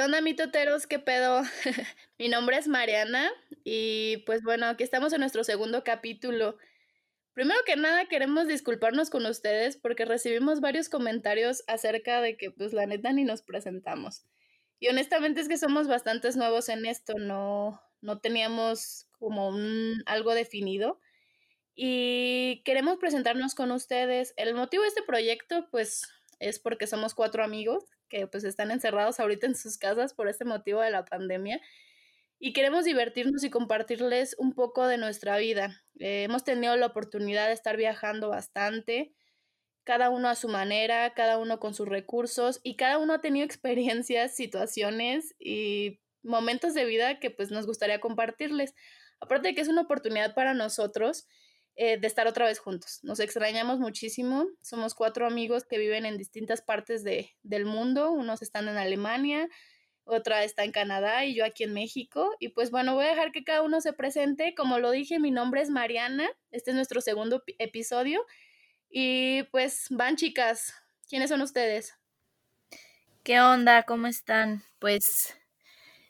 ¿Qué onda, mitoteros? ¿Qué pedo? Mi nombre es Mariana y pues bueno, aquí estamos en nuestro segundo capítulo. Primero que nada, queremos disculparnos con ustedes porque recibimos varios comentarios acerca de que pues la neta ni nos presentamos. Y honestamente es que somos bastantes nuevos en esto, no, no teníamos como un, algo definido y queremos presentarnos con ustedes. El motivo de este proyecto pues es porque somos cuatro amigos que pues están encerrados ahorita en sus casas por este motivo de la pandemia y queremos divertirnos y compartirles un poco de nuestra vida. Eh, hemos tenido la oportunidad de estar viajando bastante, cada uno a su manera, cada uno con sus recursos y cada uno ha tenido experiencias, situaciones y momentos de vida que pues nos gustaría compartirles. Aparte de que es una oportunidad para nosotros eh, de estar otra vez juntos. Nos extrañamos muchísimo. Somos cuatro amigos que viven en distintas partes de, del mundo. Unos están en Alemania, otra está en Canadá y yo aquí en México. Y pues bueno, voy a dejar que cada uno se presente. Como lo dije, mi nombre es Mariana. Este es nuestro segundo episodio. Y pues van chicas, ¿quiénes son ustedes? ¿Qué onda? ¿Cómo están? Pues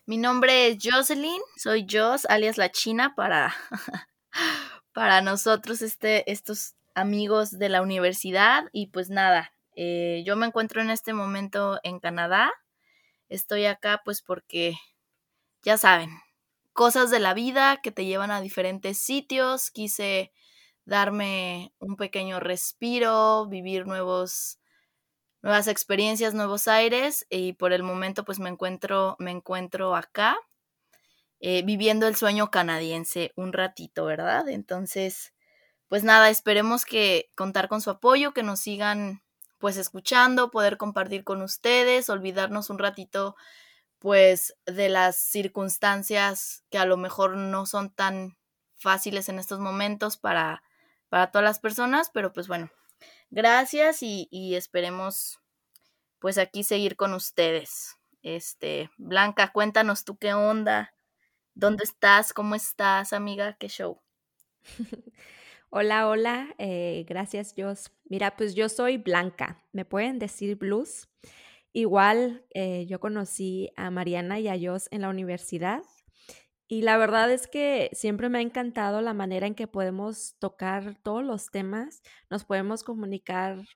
mi nombre es Jocelyn, soy Jos, alias la China para para nosotros este, estos amigos de la universidad. Y pues nada, eh, yo me encuentro en este momento en Canadá. Estoy acá pues porque, ya saben, cosas de la vida que te llevan a diferentes sitios. Quise darme un pequeño respiro, vivir nuevos nuevas experiencias, nuevos aires y por el momento pues me encuentro me encuentro acá eh, viviendo el sueño canadiense un ratito, ¿verdad? Entonces, pues nada, esperemos que contar con su apoyo, que nos sigan pues escuchando, poder compartir con ustedes, olvidarnos un ratito pues de las circunstancias que a lo mejor no son tan fáciles en estos momentos para, para todas las personas, pero pues bueno, gracias y, y esperemos pues aquí seguir con ustedes. Este, Blanca, cuéntanos tú qué onda, ¿Dónde estás? ¿Cómo estás, amiga? ¿Qué show? hola, hola. Eh, gracias, Jos. Mira, pues yo soy Blanca. ¿Me pueden decir Blues? Igual eh, yo conocí a Mariana y a Jos en la universidad. Y la verdad es que siempre me ha encantado la manera en que podemos tocar todos los temas, nos podemos comunicar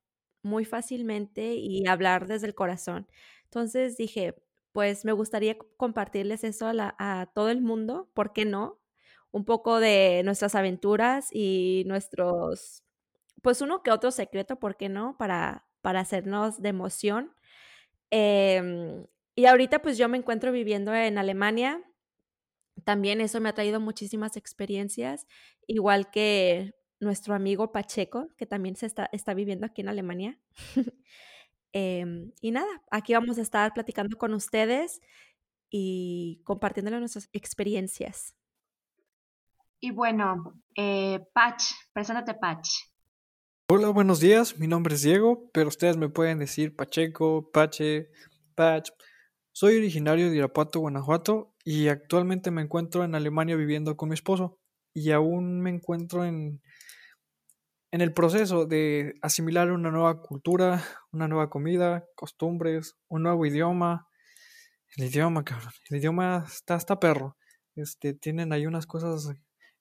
muy fácilmente y hablar desde el corazón. Entonces dije, pues me gustaría compartirles eso a, todo el mundo, ¿por qué no? Un poco de nuestras aventuras y nuestros, pues uno que otro secreto, ¿por qué no? Para, para hacernos de emoción. Em, y ahorita pues yo me encuentro viviendo en Alemania. También eso me ha traído muchísimas experiencias, igual que nuestro amigo Pacheco, que también se está, está viviendo aquí en Alemania. Em, y nada, aquí vamos a estar platicando con ustedes y compartiéndole nuestras experiencias. Y bueno, eh, Pach, preséntate Pach. Hola, buenos días, mi nombre es Diego, pero ustedes me pueden decir Pacheco, Pache, Pach. Soy originario de Irapuato, Guanajuato, y actualmente me encuentro en Alemania viviendo con mi esposo. Y aún me encuentro en en el proceso de asimilar una nueva cultura, una nueva comida, costumbres, un nuevo idioma. El idioma, cabrón. El idioma está hasta perro. Este, tienen ahí unas cosas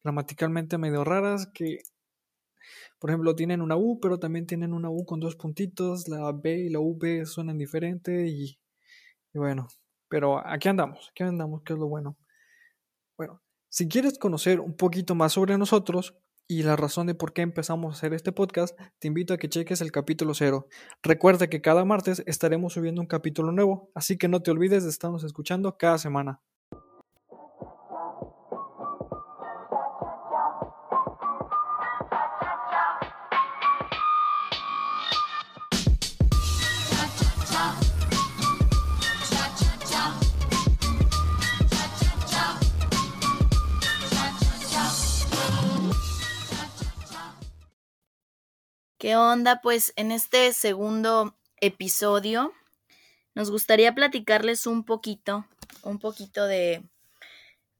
gramaticalmente medio raras que, por ejemplo, tienen una U, pero también tienen una U con dos puntitos. La B y la V suenan diferente y, y bueno, pero aquí andamos, aquí andamos, que es lo bueno. Bueno, si quieres conocer un poquito más sobre nosotros, y la razón de por qué empezamos a hacer este podcast, te invito a que cheques el capítulo cero. Recuerda que cada martes estaremos subiendo un capítulo nuevo, así que no te olvides de estarnos escuchando cada semana. ¿Qué onda? Pues en este segundo episodio nos gustaría platicarles un poquito, un poquito de,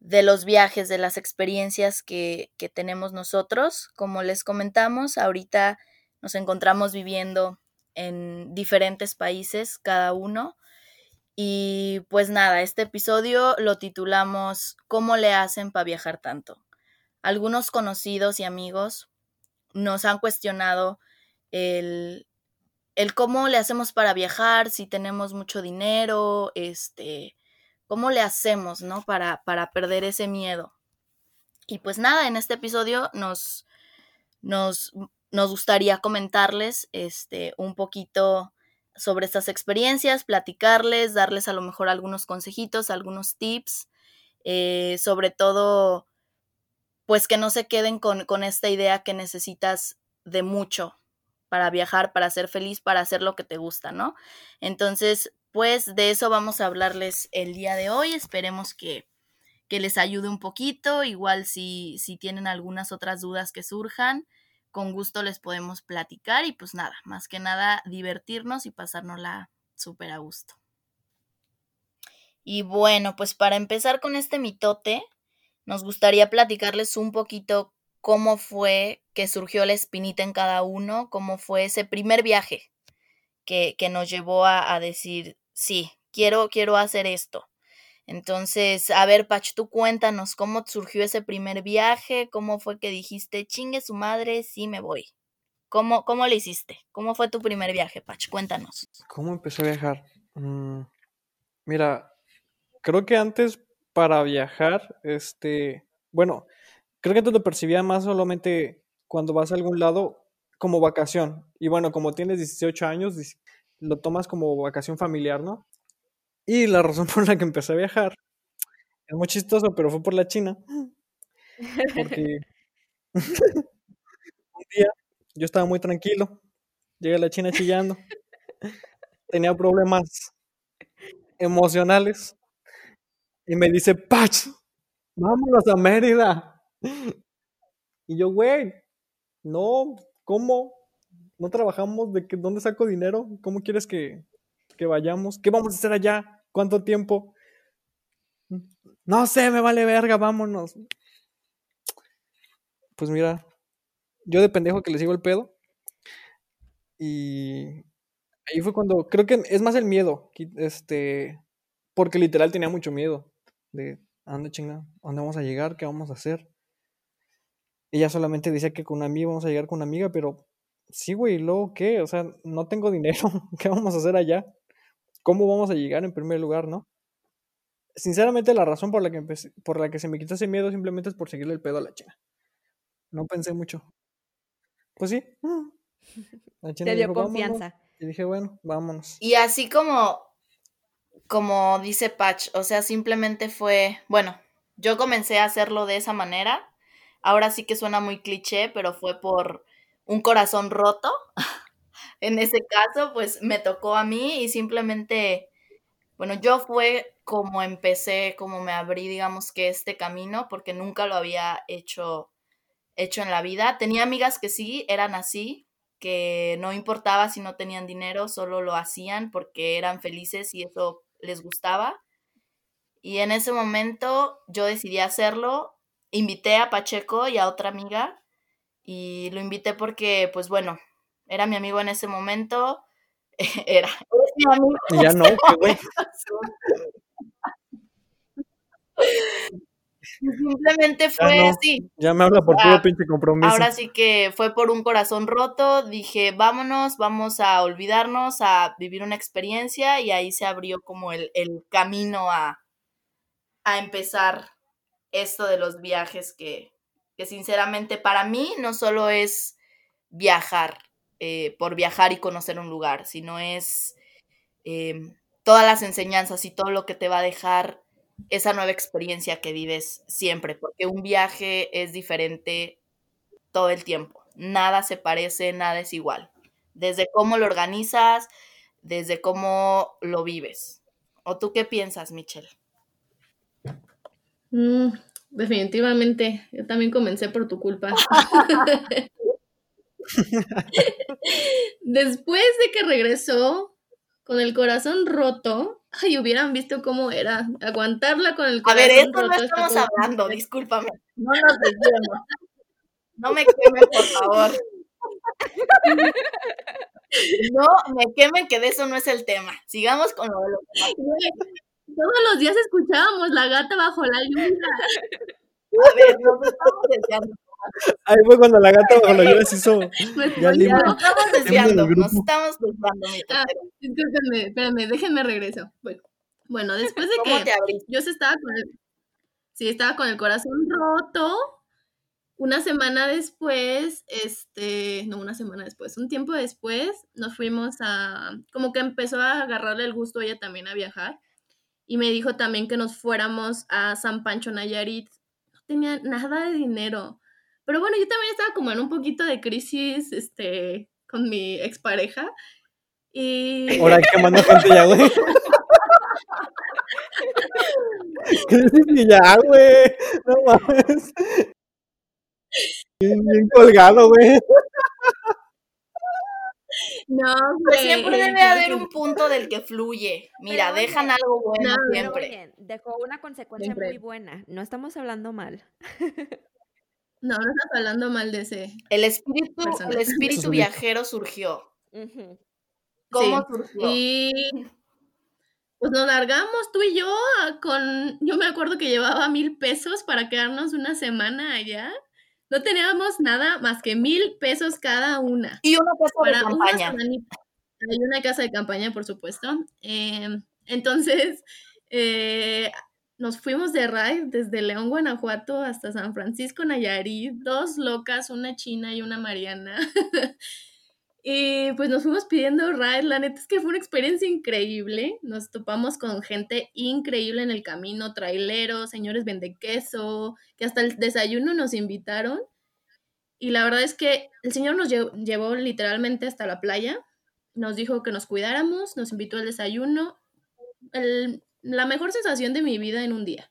de los viajes, de las experiencias que, que tenemos nosotros. Como les comentamos, ahorita nos encontramos viviendo en diferentes países cada uno Y pues nada, este episodio lo titulamos ¿Cómo le hacen para viajar tanto? Algunos conocidos y amigos nos han cuestionado el, el cómo le hacemos para viajar, si tenemos mucho dinero, este, cómo le hacemos, ¿no? Para, para perder ese miedo. Y pues nada, en este episodio nos, nos, nos gustaría comentarles este, un poquito sobre estas experiencias, platicarles, darles a lo mejor algunos consejitos, algunos tips, eh, sobre todo, pues que no se queden con, con esta idea que necesitas de mucho para viajar, para ser feliz, para hacer lo que te gusta, ¿no? Entonces, pues de eso vamos a hablarles el día de hoy. Esperemos que, que les ayude un poquito. Igual si, si tienen algunas otras dudas que surjan, con gusto les podemos platicar y pues nada, más que nada divertirnos y pasárnosla súper a gusto. Y bueno, pues para empezar con este mitote, nos gustaría platicarles un poquito cómo fue que surgió la espinita en cada uno, cómo fue ese primer viaje que, que nos llevó a, a, decir, sí, quiero, quiero hacer esto. Entonces, a ver, Pach, tú cuéntanos cómo surgió ese primer viaje, cómo fue que dijiste, chingue su madre, sí me voy. ¿Cómo, cómo le hiciste? ¿Cómo fue tu primer viaje, Pach? Cuéntanos. ¿Cómo empecé a viajar? Mm, mira, creo que antes para viajar, este, bueno, creo que antes lo percibía más solamente cuando vas a algún lado como vacación. Y bueno, como tienes 18 años, lo tomas como vacación familiar, ¿no? Y la razón por la que empecé a viajar es muy chistoso, pero fue por la China. Porque un día yo estaba muy tranquilo, llegué a la China chillando, tenía problemas emocionales y me dice, Pach, vámonos a Mérida. Y yo, güey, no, ¿cómo? ¿No trabajamos? ¿De qué, dónde saco dinero? ¿Cómo quieres que, que vayamos. ¿Qué vamos a hacer allá? ¿Cuánto tiempo? No sé, me vale verga, vámonos. Pues mira, yo de pendejo que le sigo el pedo. Y ahí fue cuando, creo que es más el miedo, este, porque literal tenía mucho miedo de, anda chinga, ¿dónde vamos a llegar? ¿Qué vamos a hacer? Ella solamente decía que con una amiga vamos a llegar con una amiga, pero sí, güey, luego qué? O sea, no tengo dinero, ¿qué vamos a hacer allá? ¿Cómo vamos a llegar en primer lugar, no? Sinceramente, la razón por la que empecé, por la que se me quitó ese miedo simplemente es por seguirle el pedo a la China. No pensé mucho. Pues sí. La China Te dio confianza. Y dije, bueno, vámonos. Y así como, como dice Patch, o sea, simplemente fue, bueno, yo comencé a hacerlo de esa manera. Ahora sí que suena muy cliché, pero fue por un corazón roto. en ese caso, pues me tocó a mí y simplemente, bueno, yo fue como empecé, como me abrí, digamos que este camino, porque nunca lo había hecho, hecho en la vida. Tenía amigas que sí, eran así, que no importaba si no tenían dinero, solo lo hacían porque eran felices y eso les gustaba. Y en ese momento yo decidí hacerlo, invité a Pacheco y a otra amiga y lo invité porque, pues bueno, era mi amigo en ese momento, era, es mi amigo. Ya no, güey. Simplemente fue así. Ya me habla por todo pinche compromiso. Ahora sí que fue por un corazón roto. Dije, vámonos, vamos a olvidarnos, a vivir una experiencia. Y ahí se abrió como el, el camino a, a empezar esto de los viajes que, que sinceramente para mí no solo es viajar, eh, por viajar y conocer un lugar, sino es eh, todas las enseñanzas y todo lo que te va a dejar esa nueva experiencia que vives siempre, porque un viaje es diferente todo el tiempo. Nada se parece, nada es igual. Desde cómo lo organizas, desde cómo lo vives. ¿O tú qué piensas, Michelle? Mm, definitivamente, yo también comencé por tu culpa. Después de que regresó con el corazón roto, ay, hubieran visto cómo era aguantarla con el corazón roto. A ver, esto no estamos hablando, discúlpame. No nos desviemos. No me quemes, por favor. No me quemen que de eso no es el tema. Sigamos con lo de Todos los días escuchábamos la gata bajo la lluvia. A ver, nos estamos desviando. Ahí fue cuando la gata bajo la lluvia se hizo. Pues, Ya pues, ya. Nos estamos desviando, nos estamos desviando, Ah, discúlpenme, espérenme, déjenme regreso. Bueno, bueno, después de ¿Cómo que yo se estaba con el, sí, estaba con el corazón roto. Una semana después, este, no, una semana después, un tiempo después, nos fuimos a, como que empezó a agarrarle el gusto a ella también a viajar. Y me dijo también que nos fuéramos a San Pancho Nayarit. No tenía nada de dinero. Pero bueno, yo también estaba como en un poquito de crisis, este, con mi expareja. Y Ahora quemando gente ya, güey. ¿Qué dices ya, güey? No mames. Bien, bien colgado, güey. No, Pues siempre debe haber un punto del que fluye. Mira, Pero, oye, dejan algo bueno no, Pero siempre. oye, dejó una consecuencia Siempre. muy buena. No estamos hablando mal. No, no estás hablando mal de ese. El espíritu, el viajero surgió. ¿Cómo Sí, surgió? Y pues nos largamos tú y yo con, yo me acuerdo que llevaba mil pesos para quedarnos una semana allá. No teníamos nada más que mil pesos cada una. Y una casa de Para campaña. Hay una casa de campaña, por supuesto. Eh, entonces, eh, nos fuimos de ride desde León, Guanajuato hasta San Francisco, Nayarit, dos locas, una china y una mariana. y pues nos fuimos pidiendo ride. La neta es que fue una experiencia increíble. Nos topamos con gente increíble en el camino, traileros, señores vendequeso, que hasta el desayuno nos invitaron. Y la verdad es que el señor nos lle- llevó literalmente hasta la playa, nos dijo que nos cuidáramos, nos invitó al desayuno, el- la mejor sensación de mi vida en un día.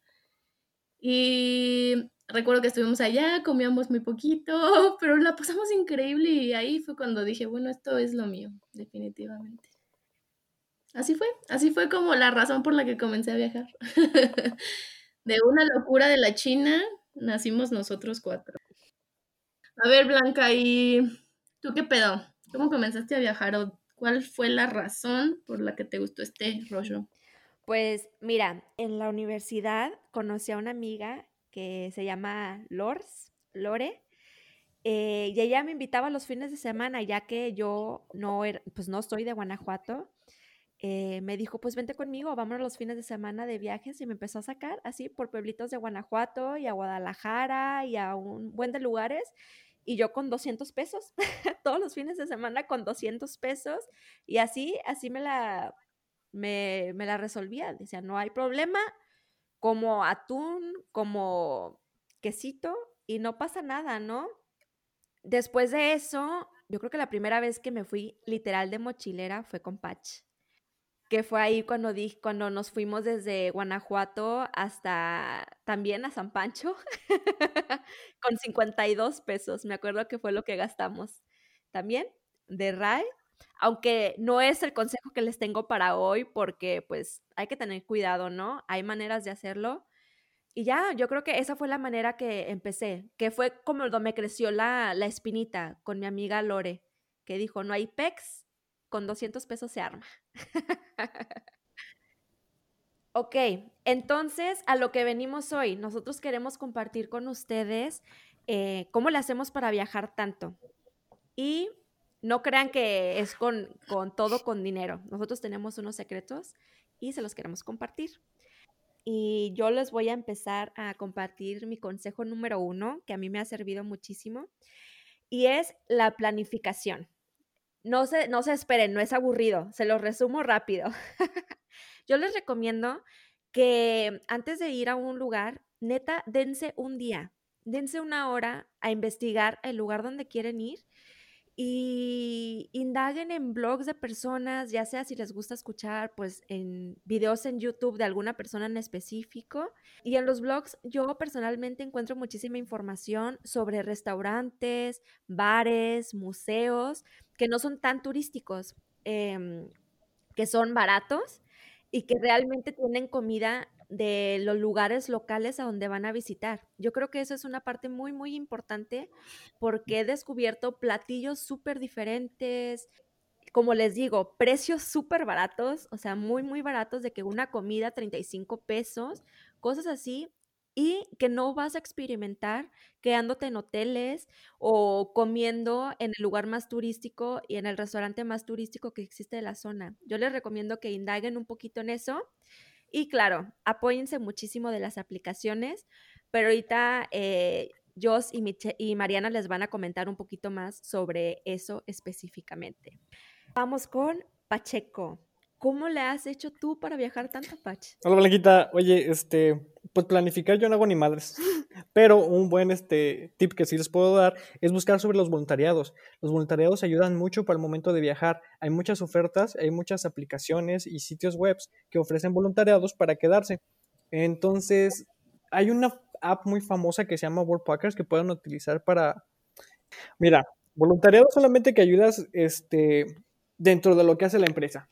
Y recuerdo que estuvimos allá, comíamos muy poquito, pero la pasamos increíble y ahí fue cuando dije, bueno, esto es lo mío, definitivamente. Así fue, así fue como la razón por la que comencé a viajar. De una locura de la China, nacimos nosotros cuatro. A ver, Blanca, ¿y tú qué pedo? ¿Cómo comenzaste a viajar o cuál fue la razón por la que te gustó este rollo? Pues mira, en la universidad conocí a una amiga que se llama Lors, Lore, eh, y ella me invitaba los fines de semana, ya que yo no, era- pues no soy de Guanajuato. eh, me dijo, pues vente conmigo, vámonos los fines de semana de viajes y me empezó a sacar así por pueblitos de Guanajuato y a Guadalajara y a un buen de lugares. Y yo con 200 pesos, todos los fines de semana con 200 pesos. Y así, así me la, me, me la resolvía. Decía, no hay problema, como atún, como quesito, y no pasa nada, ¿no? Después de eso, yo creo que la primera vez que me fui literal de mochilera fue con Patch, que fue ahí cuando, di, cuando nos fuimos desde Guanajuato hasta también a San Pancho, con 52 pesos, me acuerdo que fue lo que gastamos. También de RAE, aunque no es el consejo que les tengo para hoy, porque pues hay que tener cuidado, ¿no? Hay maneras de hacerlo. Y ya, yo creo que esa fue la manera que empecé, que fue como donde me creció la, la espinita con mi amiga Lore, que dijo, no hay PEX, con 200 pesos se arma. ok, entonces a lo que venimos hoy, nosotros queremos compartir con ustedes eh, cómo le hacemos para viajar tanto. Y no crean que es con, con todo con dinero. Nosotros tenemos unos secretos y se los queremos compartir. Y yo les voy a empezar a compartir mi consejo número uno, que a mí me ha servido muchísimo, y es la planificación. No se, no se esperen, no es aburrido, se los resumo rápido. yo les recomiendo que antes de ir a un lugar, neta, dense un día, dense una hora a investigar el lugar donde quieren ir y indaguen en blogs de personas, ya sea si les gusta escuchar, pues en videos en YouTube de alguna persona en específico. Y en los blogs yo personalmente encuentro muchísima información sobre restaurantes, bares, museos, que no son tan turísticos, eh, que son baratos y que realmente tienen comida de los lugares locales a donde van a visitar. Yo creo que eso es una parte muy, muy importante porque he descubierto platillos súper diferentes, como les digo, precios súper baratos, o sea, muy, muy baratos, de que una comida 35 pesos, cosas así, y que no vas a experimentar quedándote en hoteles o comiendo en el lugar más turístico y en el restaurante más turístico que existe de la zona. Yo les recomiendo que indaguen un poquito en eso y claro, apóyense muchísimo de las aplicaciones, pero ahorita eh, Jos y, y Mariana les van a comentar un poquito más sobre eso específicamente. Vamos con Pacheco. ¿Cómo le has hecho tú para viajar tanto, Pach? Hola, Blanquita. Oye, este, pues planificar yo no hago ni madres. Pero un buen este, tip que sí les puedo dar es buscar sobre los voluntariados. Los voluntariados ayudan mucho para el momento de viajar. Hay muchas ofertas, hay muchas aplicaciones y sitios web que ofrecen voluntariados para quedarse. Entonces, hay una app muy famosa que se llama Worldpackers que pueden utilizar para... Mira, voluntariado solamente que ayudas este, dentro de lo que hace la empresa.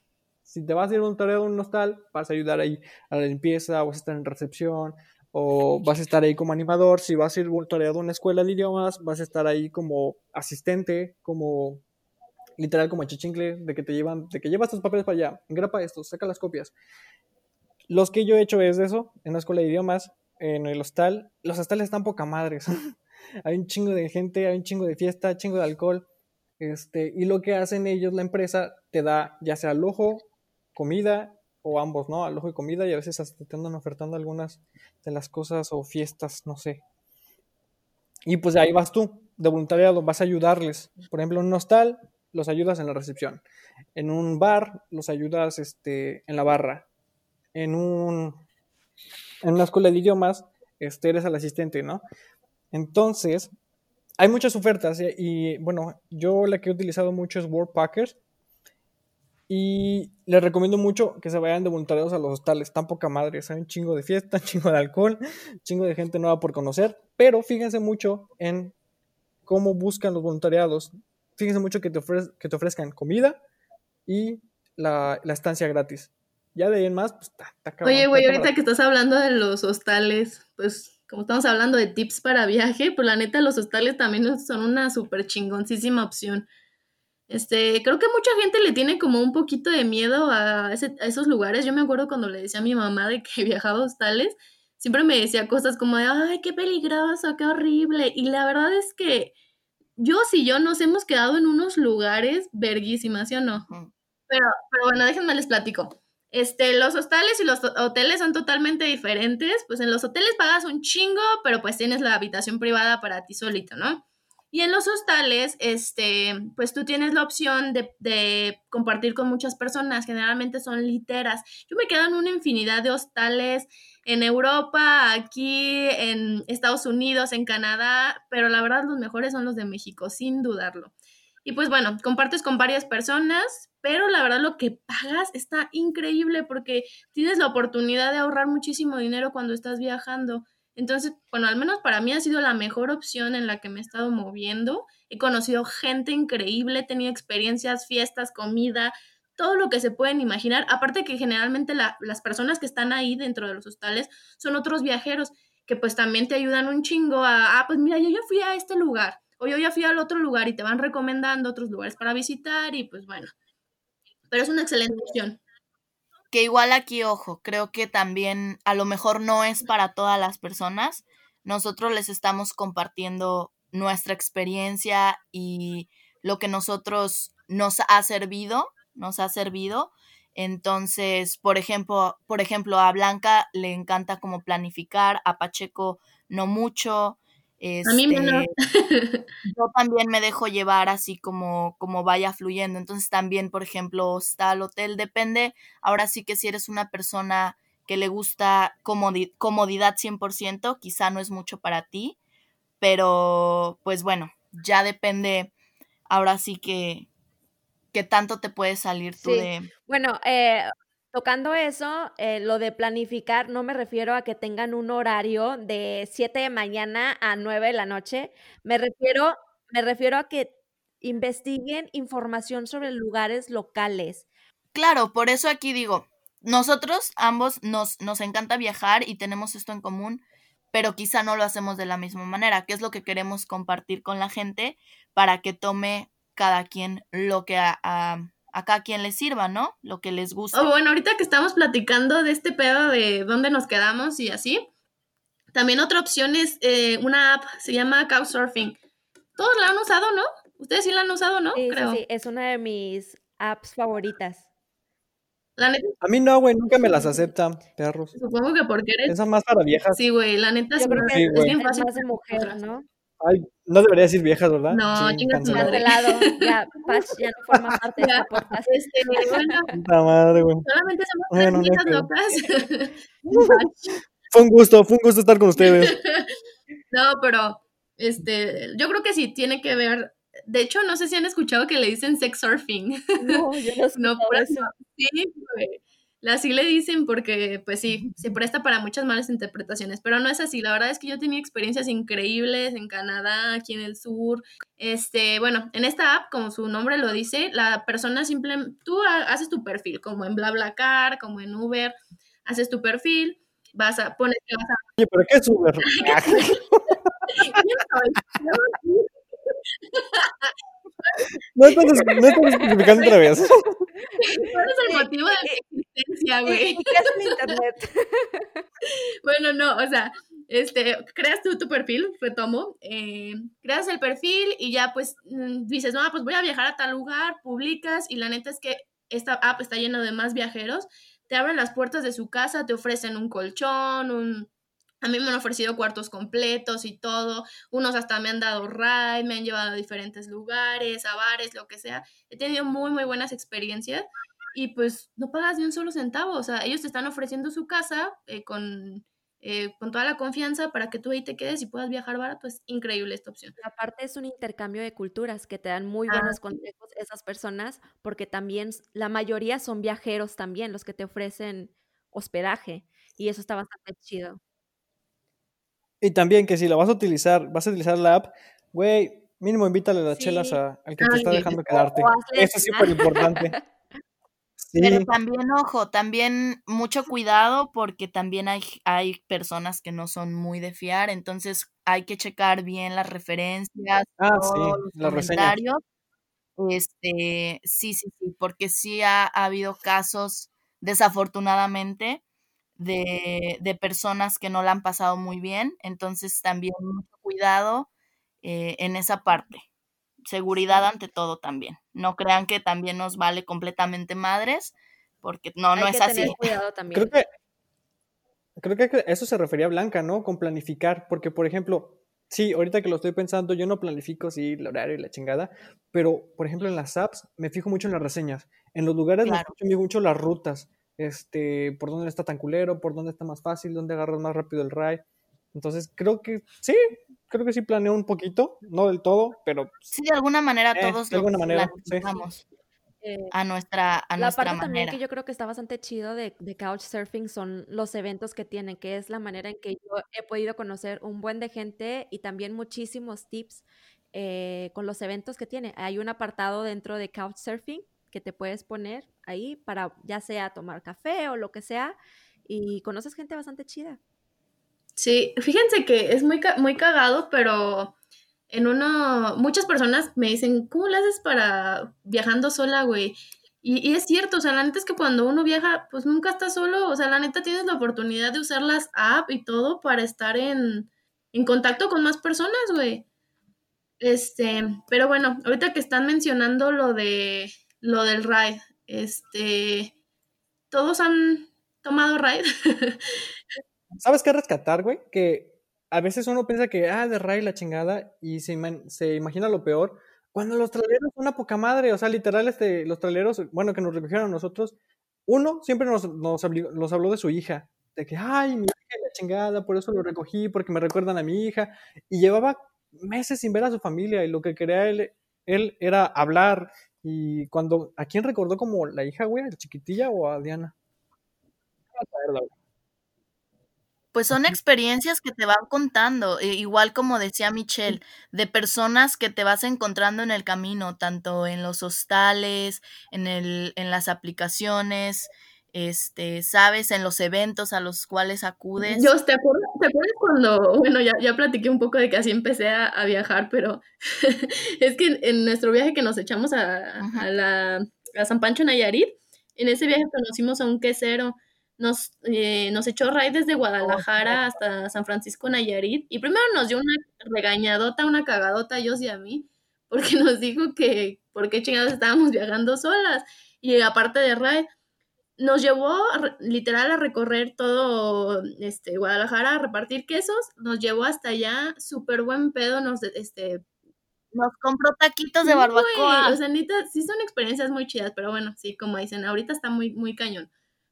Si te vas a ir a un hostal, vas a ayudar ahí a la limpieza, vas a estar en recepción, o vas a estar ahí como animador. Si vas a ir a una escuela de idiomas, vas a estar ahí como asistente, como literal como chichincle, de que te llevan, de que llevas tus papeles para allá, engrapa esto, saca las copias. Los que yo he hecho es eso, en la escuela de idiomas, en el hostal. Los hostales están poca madres. hay un chingo de gente, hay un chingo de fiesta, chingo de alcohol. Este, y lo que hacen ellos, la empresa, te da ya sea lujo, comida o ambos, ¿no? Al y comida y a veces hasta te andan ofertando algunas de las cosas o fiestas, no sé. Y pues ahí vas tú, de voluntariado, vas a ayudarles. Por ejemplo, en un hostal, los ayudas en la recepción. En un bar, los ayudas este, en la barra. En, un, en una escuela de idiomas, este, eres el asistente, ¿no? Entonces, hay muchas ofertas y bueno, yo la que he utilizado mucho es Packers y les recomiendo mucho que se vayan de voluntariados a los hostales, están poca madre, hay un chingo de fiesta, chingo de alcohol, chingo de gente nueva por conocer, pero fíjense mucho en cómo buscan los voluntariados, fíjense mucho que te, que te ofrezcan comida y la, estancia gratis. Ya de ahí en más, pues está, Oye, güey, ahorita que estás hablando de los hostales, pues como estamos hablando de tips para viaje, pues la neta los hostales también son una súper chingoncísima opción. Este, creo que mucha gente le tiene como un poquito de miedo a, esos lugares. Yo me acuerdo cuando le decía a mi mamá de que viajaba a hostales, siempre me decía cosas como de, ay, qué peligroso, qué horrible. Y la verdad es que yo y yo nos hemos quedado en unos lugares verguísimas, ¿sí o no? Pero, pero bueno, déjenme les platico. Este, los hostales y los hoteles son totalmente diferentes. Pues en los hoteles pagas un chingo, pero pues tienes la habitación privada para ti solito, ¿no? Y en los hostales, este, pues tú tienes la opción de, de, compartir con muchas personas, generalmente son literas. Yo me quedo en una infinidad de hostales en Europa, aquí, en Estados Unidos, en Canadá, pero la verdad los mejores son los de México, sin dudarlo. Y pues bueno, compartes con varias personas, pero la verdad lo que pagas está increíble porque tienes la oportunidad de ahorrar muchísimo dinero cuando estás viajando. Entonces, bueno, al menos para mí ha sido la mejor opción en la que me he estado moviendo. He conocido gente increíble, he tenido experiencias, fiestas, comida, todo lo que se pueden imaginar. Aparte que generalmente las personas que están ahí dentro de los hostales son otros viajeros que pues también te ayudan un chingo a, ah, pues mira, yo ya fui a este lugar o yo ya fui al otro lugar y te van recomendando otros lugares para visitar y pues bueno, pero es una excelente opción. Que igual aquí, ojo, creo que también a lo mejor no es para todas las personas. Nosotros les estamos compartiendo nuestra experiencia y lo que nosotros nos ha servido, nos ha servido. Entonces, por ejemplo, por ejemplo, a Blanca le encanta como planificar, a Pacheco no mucho, a mí menos. Este, yo también me dejo llevar así como, como vaya fluyendo. Entonces también, por ejemplo, está el hotel, depende. Ahora sí que si eres una persona que le gusta comodidad 100%, quizá no es mucho para ti, pero pues bueno, ya depende. Ahora sí que, que tanto te puede salir tú de... Bueno, eh, Tocando eso, eh, lo de planificar, no me refiero a que tengan un horario de 7 de mañana a 9 de la noche. Me refiero, me refiero a que investiguen información sobre lugares locales. Claro, por eso aquí digo, nosotros ambos nos, nos encanta viajar y tenemos esto en común, pero quizá no lo hacemos de la misma manera, que es lo que queremos compartir con la gente para que tome cada quien lo que a acá a quien les sirva, ¿no? Lo que les gusta. Oh, bueno, ahorita que estamos platicando de este pedo de dónde nos quedamos y así, también otra opción es eh, una app, se llama Couchsurfing. Todos la han usado, ¿no? Ustedes sí la han usado, ¿no? Sí, sí, Creo. sí, es una de mis apps favoritas. La neta, A mí no, güey, nunca me las aceptan, perros. supongo que porque eres... Esas más para viejas. Sí, güey, la neta Yo sí, creo es- Sí, es bien es fácil. más de mujer. ¿no? Ay, no debería decir viejas, ¿verdad? No, chinga tu madre. Ya, Patch ya no forma parte de Ya. este podcast. Este, bueno, madre, güey. solamente somos Bueno, tres no hay viejas pedo. locas. Fue un gusto, fue un gusto estar con ustedes. No, pero este, yo creo que sí tiene que ver. De hecho, no sé si han escuchado que le dicen sex surfing. No, yo no sé No, eso. sí, güey. Así le dicen porque, pues sí, se presta para muchas malas interpretaciones, pero no es así. La verdad es que yo tenía experiencias increíbles en Canadá, aquí en el sur. Este, bueno, en esta app, como su nombre lo dice, la persona simplemente, tú ha- haces tu perfil, como en BlaBlaCar, como en Uber, haces tu perfil, vas a, pones que vas a... Oye, pero ¿qué es Uber? No estás, no estás especificando otra vez. ¿Cuál es el motivo de mi existencia, ¿Y, güey? qué es el internet? Bueno, no, o sea, este, creas tú tu perfil, retomo, eh, creas el perfil y ya pues mm, dices, no, pues voy a viajar a tal lugar, publicas y la neta es que esta app está llena de más viajeros, te abren las puertas de su casa, te ofrecen un colchón, un... A mí me han ofrecido cuartos completos y todo, unos hasta me han dado ride, me han llevado a diferentes lugares, a bares, lo que sea. He tenido muy, muy buenas experiencias y pues no pagas ni un solo centavo, o sea, ellos te están ofreciendo su casa eh, con, eh, con toda la confianza para que tú ahí te quedes y puedas viajar barato, es increíble esta opción. Aparte es un intercambio de culturas que te dan muy Ah, buenos consejos esas personas, porque también la mayoría son viajeros también, los que te ofrecen hospedaje, y eso está bastante chido. Y también que si la vas a utilizar, vas a utilizar la app, güey, mínimo invítale las Sí. chelas a- al que te Ay, está dejando quedarte. Eso es súper importante. Sí, Pero también, ojo, también mucho cuidado porque también hay, hay personas que no son muy de fiar, entonces hay que checar bien las referencias, ah, sí, los comentarios. Este, sí, sí, sí, porque sí ha, ha habido casos, desafortunadamente, de, de personas que no la han pasado muy bien, entonces también mucho cuidado eh, en esa parte. Seguridad ante todo también. No crean que también nos vale completamente madres, porque no, no es así. cuidado también. Creo que, creo que a eso se refería Blanca, ¿no? Con planificar, porque por ejemplo, sí, ahorita que lo estoy pensando, yo no planifico, sí, el horario y la chingada, pero por ejemplo en las apps me fijo mucho en las reseñas, en los lugares me fijo mucho las rutas, este, por dónde está tan culero, por dónde está más fácil, dónde agarras más rápido el ride. Entonces creo que sí, creo que sí planeo un poquito, no del todo, pero Sí, de alguna manera Eh, todos de lo alguna manera, sí. Eh, a nuestra, a La nuestra parte también que yo creo que está bastante chido de, de Couchsurfing son los eventos que tienen, que es la manera en que yo he podido conocer un buen de gente y también muchísimos tips eh, con los eventos que tiene. Hay un apartado dentro de Couchsurfing que te puedes poner ahí para ya sea tomar café o lo que sea y conoces gente bastante chida. Sí, fíjense que es muy, muy cagado, pero en uno, muchas personas me dicen, ¿cómo le haces para viajando sola, güey? Y, y es cierto, o sea, la neta es que cuando uno viaja, pues nunca está solo, o sea, la neta tienes la oportunidad de usar las apps y todo para estar en, en contacto con más personas, güey. Este, pero bueno, ahorita que están mencionando lo de lo del ride, este, todos han tomado ride. ¿Sabes qué rescatar, güey? Que a veces uno piensa que, ah, de Ray la chingada, y se, se imagina lo peor. Cuando los traileros son una poca madre, o sea, literal, este, los traileros, bueno, que nos recogieron a nosotros, uno siempre nos, nos habló de su hija, de que, ay, mi hija la chingada, por eso lo recogí, porque me recuerdan a mi hija, y llevaba meses sin ver a su familia, y lo que quería él, él era hablar, y cuando, ¿a quién recordó como la hija, güey? ¿A la chiquitilla o a Diana? Pues son experiencias que te van contando, e igual como decía Michelle, de personas que te vas encontrando en el camino, tanto en los hostales, en el, en las aplicaciones, este, sabes, en los eventos a los cuales acudes. Yo, ¿te acuerdas, ¿te acuerdas cuando, bueno, ya, ya platiqué un poco de que así empecé a, a viajar, pero es que en, en nuestro viaje que nos echamos a, a la, a San Pancho Nayarit. En ese viaje conocimos a un quesero. Nos, eh, nos echó raid desde Guadalajara hasta San Francisco Nayarit. Y primero nos dio una regañadota, una cagadota a Jos y a mí, porque nos dijo que por qué chingados estábamos viajando solas. Y aparte de raid, nos llevó literal a recorrer todo este, Guadalajara, a repartir quesos, nos llevó hasta allá, súper buen pedo, nos, este... Nos compró taquitos de barbacoa. o sea, neta, sí son experiencias muy chidas, pero bueno, sí, como dicen, ahorita está muy, muy cañón.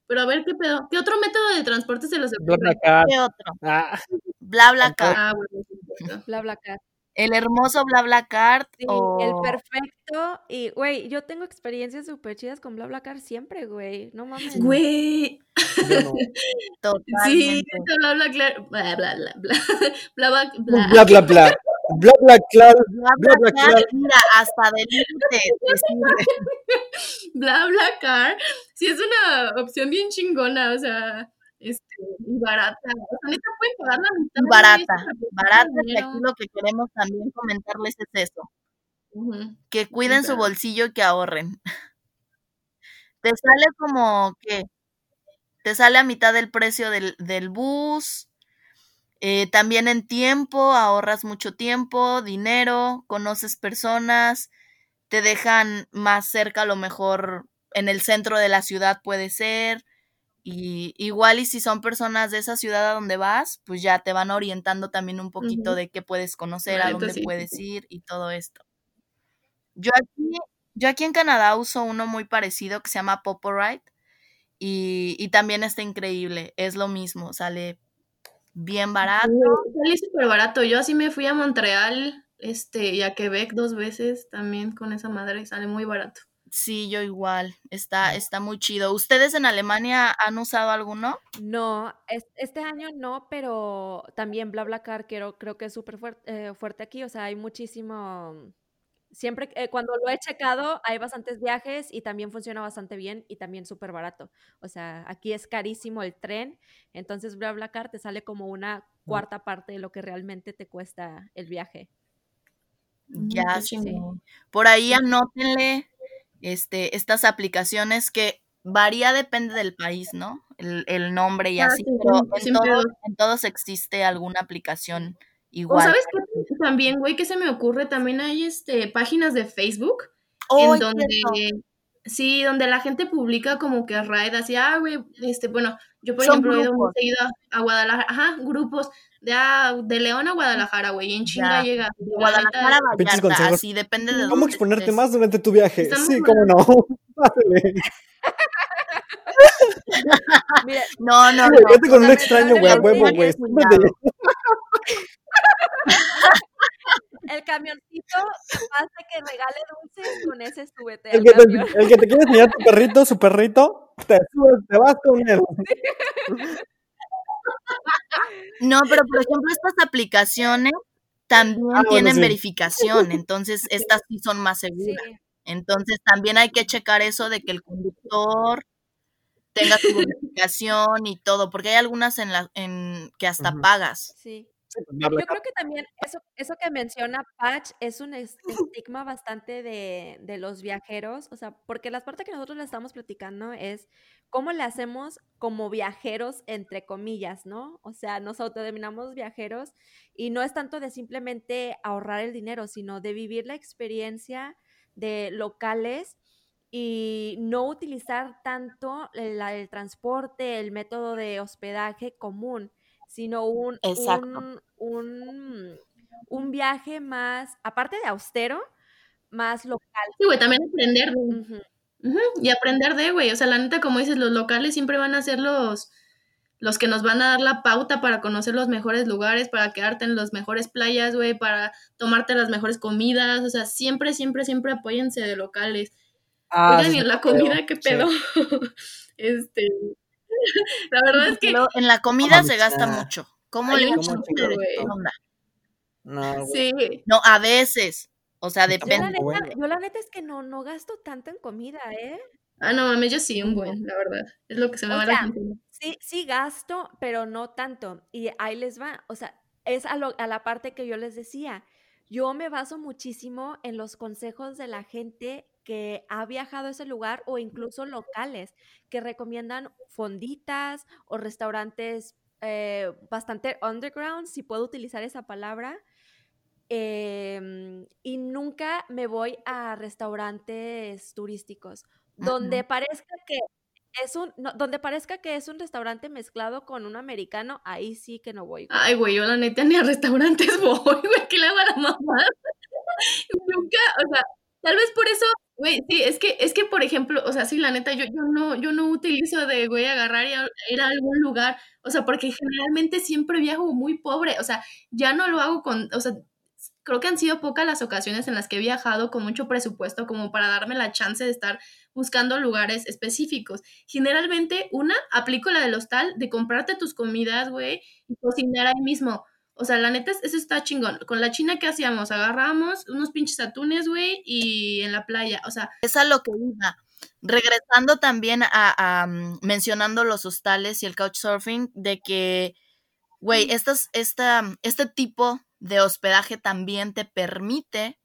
Pero a ver, ¿qué pedo? ¿Qué otro método de transporte se los ocurre? ¿Qué otro? Ah. Bla, bla, car. Ah, bueno, bla, bla, car el hermoso BlaBlaCar. Sí, o... El perfecto. Y, güey, yo tengo experiencias súper chidas con BlaBlaCar siempre, güey. No mames. Güey. No. Totalmente. Sí, BlaBlaCar. Bla, bla, bla, bla. Bla, bla, bla. Bla bla bla bla. Mira, hasta del Bla. Sí, es una opción bien chingona, o sea, y barata. O sea, pueden pagar la mitad. Barata, barata, y aquí lo que queremos también comentarles es eso. Que cuiden su bolsillo y que ahorren. Te sale como que te sale a mitad del precio del, del bus. Eh, también en tiempo, ahorras mucho tiempo, dinero, conoces personas, te dejan más cerca, a lo mejor en el centro de la ciudad puede ser, y igual y si son personas de esa ciudad a donde vas, pues ya te van orientando también un poquito de qué puedes conocer, a dónde puedes ir y todo esto. Yo aquí, yo aquí en Canadá uso uno muy parecido que se llama Poporite y, y también está increíble, es lo mismo, sale bien barato. Sale súper barato, yo así me fui a Montreal este, y a Quebec dos veces también con esa madre, sale muy barato. Sí, yo igual. Está, está muy chido. ¿Ustedes en Alemania han usado alguno? No, este año no, pero también BlaBlaCar creo, creo que es súper fuerte, eh, fuerte aquí. O sea, hay muchísimo. Siempre, eh, cuando lo he checado, hay bastantes viajes y también funciona bastante bien y también súper barato. O sea, aquí es carísimo el tren, entonces BlaBlaCar te sale como una cuarta parte de lo que realmente te cuesta el viaje. Ya, sí. Por ahí anótenle este, estas aplicaciones que varía depende del país, ¿no? El, nombre y ah, así, pero en, todos, existe alguna aplicación igual. O sabes qué también, güey, que se me ocurre, también hay este páginas de Facebook en donde sí, donde la gente publica como que raid así, ah, güey, este, bueno, yo por ejemplo he ido muy seguido a Guadalajara, ajá, grupos de, de León a Guadalajara, güey, en chinga llega. De Guadalajara a Vallarta, así depende de ¿Cómo exponerte más durante tu viaje? sí, cómo no. no, no, no. Vete con un extraño, güey, a huevo, güey. El camioncito de que regale dulces, con ese súbete. El que, te, el que te quiere enseñar tu perrito, su perrito, te subes, te vas con él. No, pero por ejemplo, estas aplicaciones también ah, tienen verificación, entonces estas sí son más seguras. Entonces también hay que checar eso de que el conductor tenga su verificación y todo, porque hay algunas en la en que hasta pagas. Sí. Pues, Yo creo que también eso, eso que menciona Patch es un estigma bastante de, de, los viajeros, o sea, porque la parte que nosotros le estamos platicando es cómo le hacemos como viajeros, entre comillas, ¿no? O sea, nos autodenominamos viajeros y no es tanto de simplemente ahorrar el dinero, sino de vivir la experiencia de locales y no utilizar tanto el, el transporte, el método de hospedaje común sino un, un, un, viaje más, aparte de austero, más local. Sí, güey, también aprender. Y aprender de, güey, o sea, la neta, como dices, los locales siempre van a ser los, los que nos van a dar la pauta para conocer los mejores lugares, para quedarte en las mejores playas, güey, para tomarte las mejores comidas, o sea, siempre, siempre, siempre apóyense de locales. Ah, Oigan, y la comida, qué pedo. este, la verdad es que. en la comida se gasta mucho. ¿Cómo le No, sí. No, a veces. O sea, depende. Yo la, neta, es que no, no gasto tanto en comida, ¿eh? Ah, no mames, yo sí, un buen, la verdad. Es lo que se me va a la Sí, sí gasto, pero no tanto. Y ahí les va. O sea, es a, a la parte que yo les decía. Yo me baso muchísimo en los consejos de la gente que ha viajado a ese lugar o incluso locales que recomiendan fonditas o restaurantes eh, bastante underground, si puedo utilizar esa palabra. Em, y nunca me voy a restaurantes turísticos donde parezca que es un, donde parezca que es un restaurante mezclado con un americano, ahí sí que no voy. Ay, güey, yo la neta ni a restaurantes voy, güey, que le hago a la mamá. Nunca, o sea, tal vez por eso, güey, sí, es que, es que, por ejemplo, o sea, sí, la neta, yo, yo no, yo no utilizo de, güey, agarrar y ir a algún lugar, o sea, porque generalmente siempre viajo muy pobre, o sea, ya no lo hago con, o sea, creo que han sido pocas las ocasiones en las que he viajado con mucho presupuesto como para darme la chance de estar buscando lugares específicos. Generalmente, una, aplico la del hostal de comprarte tus comidas, güey, y cocinar ahí mismo. O sea, la neta, eso está chingón. Con la china, ¿qué hacíamos? Agarramos unos pinches atunes, güey, y en la playa. O sea. Es a lo que iba. Regresando también a, mm, mencionando los hostales y el couchsurfing, de que, güey, estas, esta, este tipo de hospedaje también te permite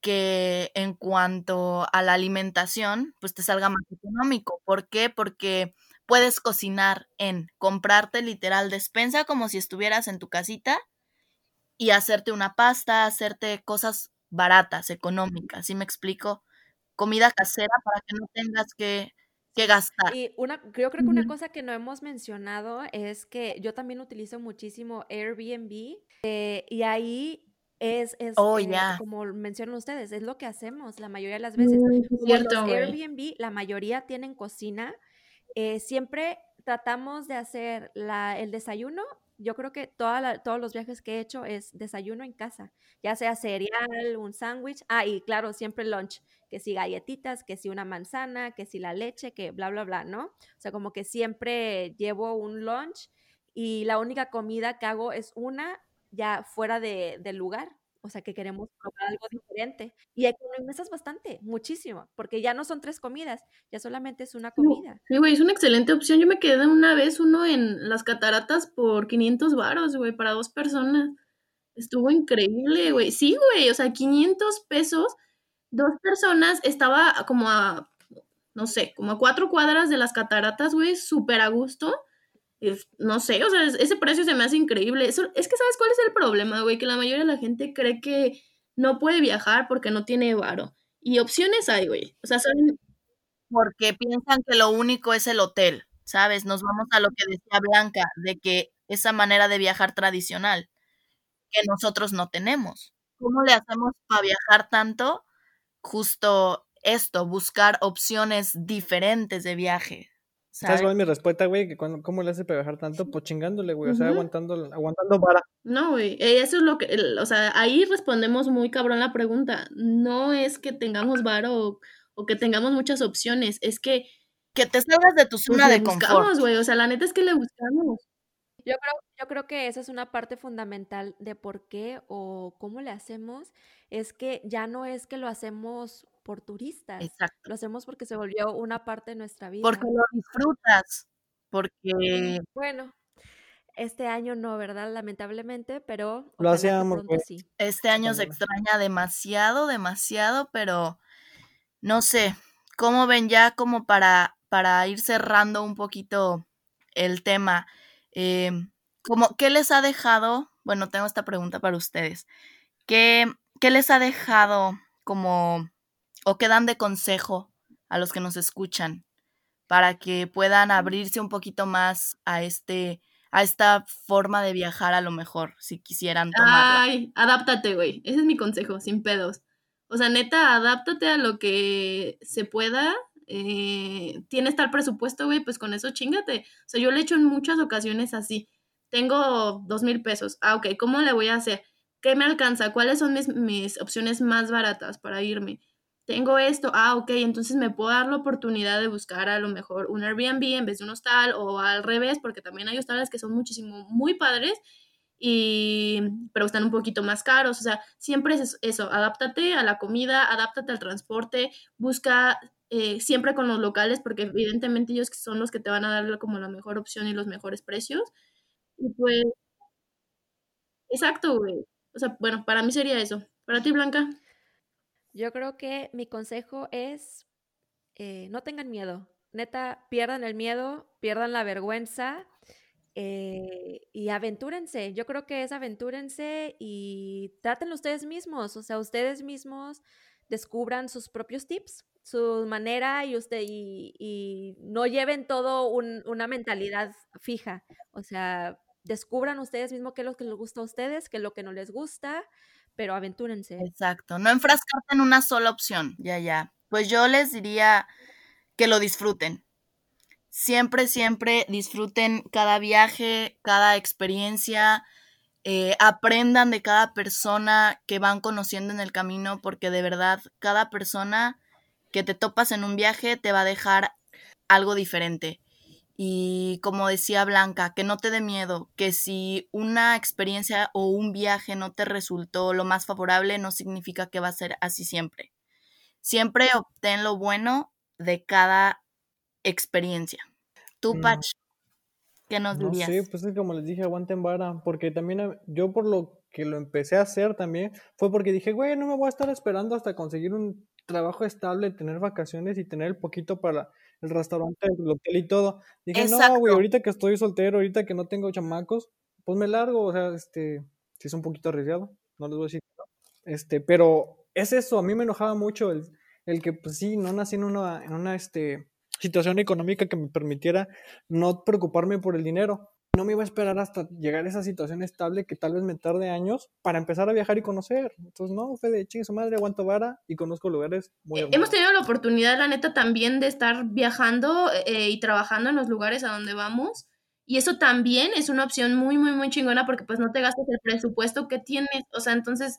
que en cuanto a la alimentación, pues te salga más económico. ¿Por qué? Porque puedes cocinar en comprarte literal despensa como si estuvieras en tu casita y hacerte una pasta, hacerte cosas baratas, económicas, ¿sí me explico? Comida casera para que no tengas que, gastar. Y una, yo creo que una cosa que no hemos mencionado es que yo también utilizo muchísimo Airbnb eh, y ahí es, es oh, eh, como mencionan ustedes, es lo que hacemos la mayoría de las veces. cierto, Airbnb, la mayoría tienen cocina. Eh, siempre tratamos de hacer la, el desayuno. Yo creo que todos los viajes que he hecho es desayuno en casa, ya sea cereal, un sándwich, ah, y claro, siempre lunch, que si galletitas, que si una manzana, que si la leche, que bla, bla, bla, ¿no? O sea, como que siempre llevo un lunch y la única comida que hago es una ya fuera de, del lugar. O sea, que queremos probar algo diferente. Y economizas bastante, muchísimo, porque ya no son tres comidas, ya solamente es una comida. Sí, güey, es una excelente opción. Yo me quedé una vez uno en las cataratas por 500 varos, güey, para dos personas. Estuvo increíble, güey. Sí, güey, o sea, 500 pesos, dos personas, estaba como a, no sé, como a cuatro cuadras de las cataratas, güey, súper a gusto no sé, o sea, ese precio se me hace increíble. Eso, es que, ¿sabes cuál es el problema, güey? Que la mayoría de la gente cree que no puede viajar porque no tiene varo. Y opciones hay, güey. O sea, son... Porque piensan que lo único es el hotel, ¿sabes? Nos vamos a lo que decía Blanca, de que esa manera de viajar tradicional que nosotros no tenemos. ¿Cómo le hacemos para viajar tanto? Justo esto, buscar opciones diferentes de viaje, ¿Sabes cuál es mi respuesta, güey? Que ¿Cómo le hace para viajar tanto? Pues chingándole, güey. O sea, aguantando, aguantando vara. No, güey. Eh, eso es lo que. o sea, ahí respondemos muy cabrón la pregunta. No es que tengamos vara o, que tengamos muchas opciones. Es que. Que te salgas de tu pues, zona de confort. güey. O sea, la neta es que le buscamos. Yo creo, yo creo que esa es una parte fundamental de por qué o cómo le hacemos. Es que ya no es que lo hacemos por turistas. Exacto. Lo hacemos porque se volvió una parte de nuestra vida. Porque lo disfrutas, porque... Bueno, este año no, ¿verdad? Lamentablemente, pero... Lo hacíamos. Sí. Este año se extraña demasiado, demasiado, pero no sé, ¿cómo ven ya como para, para ir cerrando un poquito el tema? Eh, como, ¿Qué les ha dejado? Bueno, tengo esta pregunta para ustedes. ¿Qué, qué les ha dejado como o qué dan de consejo a los que nos escuchan para que puedan abrirse un poquito más a este a esta forma de viajar a lo mejor, si quisieran tomarla. Ay, adáptate, güey. Ese es mi consejo, sin pedos. O sea, neta, adáptate a lo que se pueda. Eh, tienes tal presupuesto, güey, pues con eso chingate. O sea, yo lo he hecho en muchas ocasiones así. Tengo dos mil pesos. Ah, ok, ¿cómo le voy a hacer? ¿Qué me alcanza? ¿Cuáles son mis, mis opciones más baratas para irme? Tengo esto, ah, ok, entonces me puedo dar la oportunidad de buscar a lo mejor un Airbnb en vez de un hostal o al revés, porque también hay hostales que son muchísimo, muy padres, y, pero están un poquito más caros, o sea, siempre es eso, adáptate a la comida, adáptate al transporte, busca eh, siempre con los locales, porque evidentemente ellos son los que te van a dar como la mejor opción y los mejores precios. Y pues, exacto, güey. O sea, bueno, para mí sería eso. Para ti, Blanca. Yo creo que mi consejo es, eh, no tengan miedo. Neta, pierdan el miedo, pierdan la vergüenza eh, y aventúrense. Yo creo que es aventúrense y traten ustedes mismos. O sea, ustedes mismos descubran sus propios tips, su manera y usted y, no lleven todo una mentalidad fija. O sea, descubran ustedes mismos qué es lo que les gusta a ustedes, qué es lo que no les gusta, pero aventúrense. Exacto, no enfrascarte en una sola opción, ya, ya. Pues yo les diría que lo disfruten. Siempre, siempre disfruten cada viaje, cada experiencia, eh, aprendan de cada persona que van conociendo en el camino, porque de verdad cada persona que te topas en un viaje te va a dejar algo diferente. Y como decía Blanca, que no te dé miedo, que si una experiencia o un viaje no te resultó lo más favorable, no significa que va a ser así siempre. Siempre obtén lo bueno de cada experiencia. Tú, Pach, ¿Qué nos no dirías? Sí, pues es como les dije, aguanten vara, porque también yo por lo que lo empecé a hacer también fue porque dije, güey, no me voy a estar esperando hasta conseguir un trabajo estable, tener vacaciones y tener el poquito para el restaurante, el hotel y todo. Dije, no, güey, ahorita que estoy soltero, ahorita que no tengo chamacos, pues me largo, o sea, este, si es un poquito arriesgado, no les voy a decir, este, pero es eso, a mí me enojaba mucho el, el que, pues sí, no nací en una, en una, este, situación económica que me permitiera no preocuparme por el dinero. No me iba a esperar hasta llegar a esa situación estable que tal vez me tarde años para empezar a viajar y conocer. Entonces, no, fue de chingue su madre, aguanto vara y conozco lugares muy hermosos. Hemos tenido la oportunidad, la neta, también de estar viajando eh, y trabajando en los lugares a donde vamos. Y eso también es una opción muy, muy, muy chingona porque pues no te gastas el presupuesto que tienes. O sea, entonces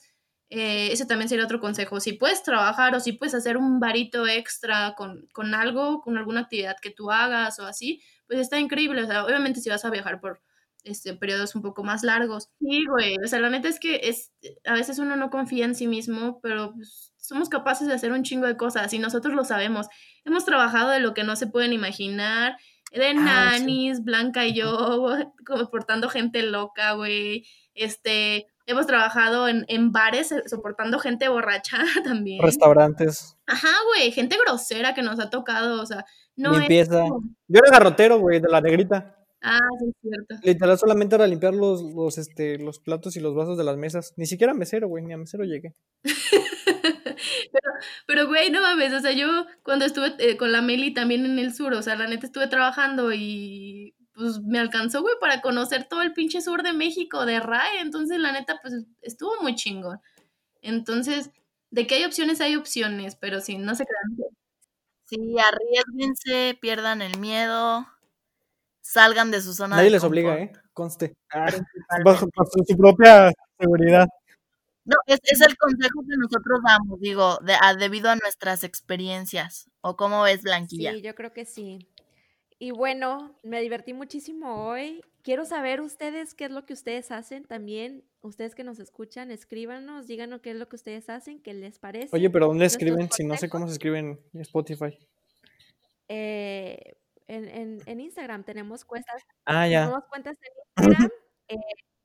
eh, ese también sería otro consejo. Si puedes trabajar o si puedes hacer un varito extra con, con, algo, con alguna actividad que tú hagas o así, pues está increíble. O sea, obviamente si vas a viajar por este, periodos un poco más largos. Sí, güey. O sea, la neta es que es, a veces uno no confía en sí mismo, pero pues, somos capaces de hacer un chingo de cosas y nosotros lo sabemos. Hemos trabajado de lo que no se pueden imaginar. De nanis, Blanca y yo, como portando gente loca, güey. Este, Hemos trabajado en, en bares eh, soportando gente borracha también. Restaurantes. Ajá, güey, gente grosera que nos ha tocado, o sea, no Limpieza. Yo era garrotero, güey, de la negrita. Ah, sí, es cierto. Literal, solamente era limpiar los, los, este, los platos y los vasos de las mesas. Ni siquiera mesero, güey, ni a mesero llegué. pero, pero, güey, no mames, o sea, yo cuando estuve eh, con la Meli también en el sur, o sea, la neta estuve trabajando y pues me alcanzó, güey, para conocer todo el pinche sur de México, de RAE. Entonces, la neta, pues estuvo muy chingón. Entonces, de que hay opciones, hay opciones, pero sí, no se crean. Sí, arriesguense, pierdan el miedo, salgan de su zona Nadie les obliga, ¿eh? Conste. bajo, su propia seguridad. No, es, es, el consejo que nosotros damos, digo, de, a, debido a nuestras experiencias. ¿O cómo ves, Blanquilla? Sí, yo creo que sí. Y bueno, me divertí muchísimo hoy. Quiero saber ustedes qué es lo que ustedes hacen también. Ustedes que nos escuchan, escríbanos, díganos qué es lo que ustedes hacen, qué les parece. Oye, pero ¿dónde escriben? Si no sé cómo se escriben en Spotify. Eh, en, en, Instagram tenemos cuentas. Ah, ya. Tenemos cuentas en Instagram. Eh,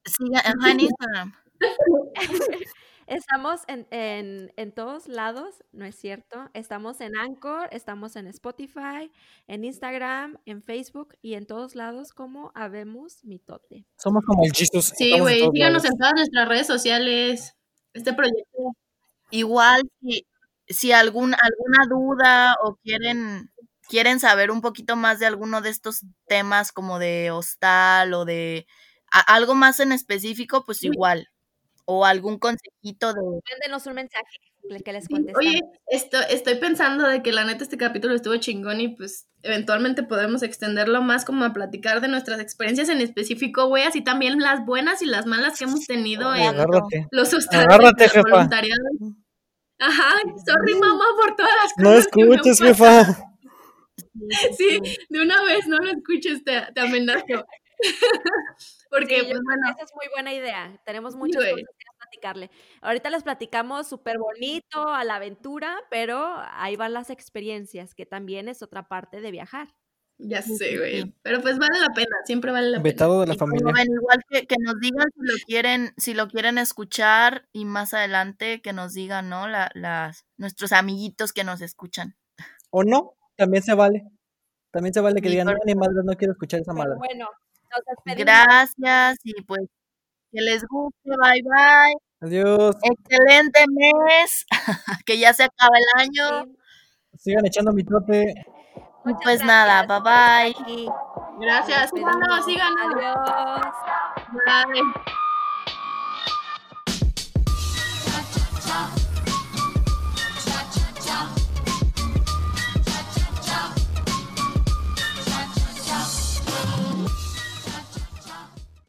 sí, en Instagram. Estamos en, en, en, todos lados, ¿no es cierto? Estamos en Anchor, estamos en Spotify, en Instagram, en Facebook y en todos lados como Habemos Mitote. Somos como el Jesus. Sí, güey, síganos en todas nuestras redes sociales. Este proyecto. Igual, si, si algún, alguna duda o quieren, quieren saber un poquito más de alguno de estos temas como de hostal o de algo más en específico, pues igual o algún consejito de... Mándenos un mensaje que les contestamos. Oye, esto, estoy pensando de que la neta este capítulo estuvo chingón y pues eventualmente podemos extenderlo más como a platicar de nuestras experiencias en específico, güey, así también las buenas y las malas que hemos tenido en los Agárrate, jefa. voluntariados. Ajá, sorry mamá por todas las cosas. No escuches, jefa. Sí, de una vez no lo escuches, te, te amenazo. Porque, pues, bueno. Esa es muy buena idea. Tenemos muchas cosas que platicarle. Ahorita les platicamos súper bonito, a la aventura, pero ahí van las experiencias, que también es otra parte de viajar. Ya Sí, sé, sí, güey. sí. Pero pues vale la pena, siempre vale la pena. Vetado de la familia. igual que, que nos digan si lo quieren, si lo quieren escuchar y más adelante que nos digan, ¿no? La, las, nuestros amiguitos que nos escuchan. O no, también se vale. También se vale que Sí, digan, no, ni madre, no quiero escuchar esa madre. bueno, Gracias y pues que les guste, bye bye. Adiós. Excelente mes, que ya se acaba el año. Sigan echando mi trote. Y muchas pues nada, bye bye. Gracias, Nos síganos, síganos. Adiós. Bye.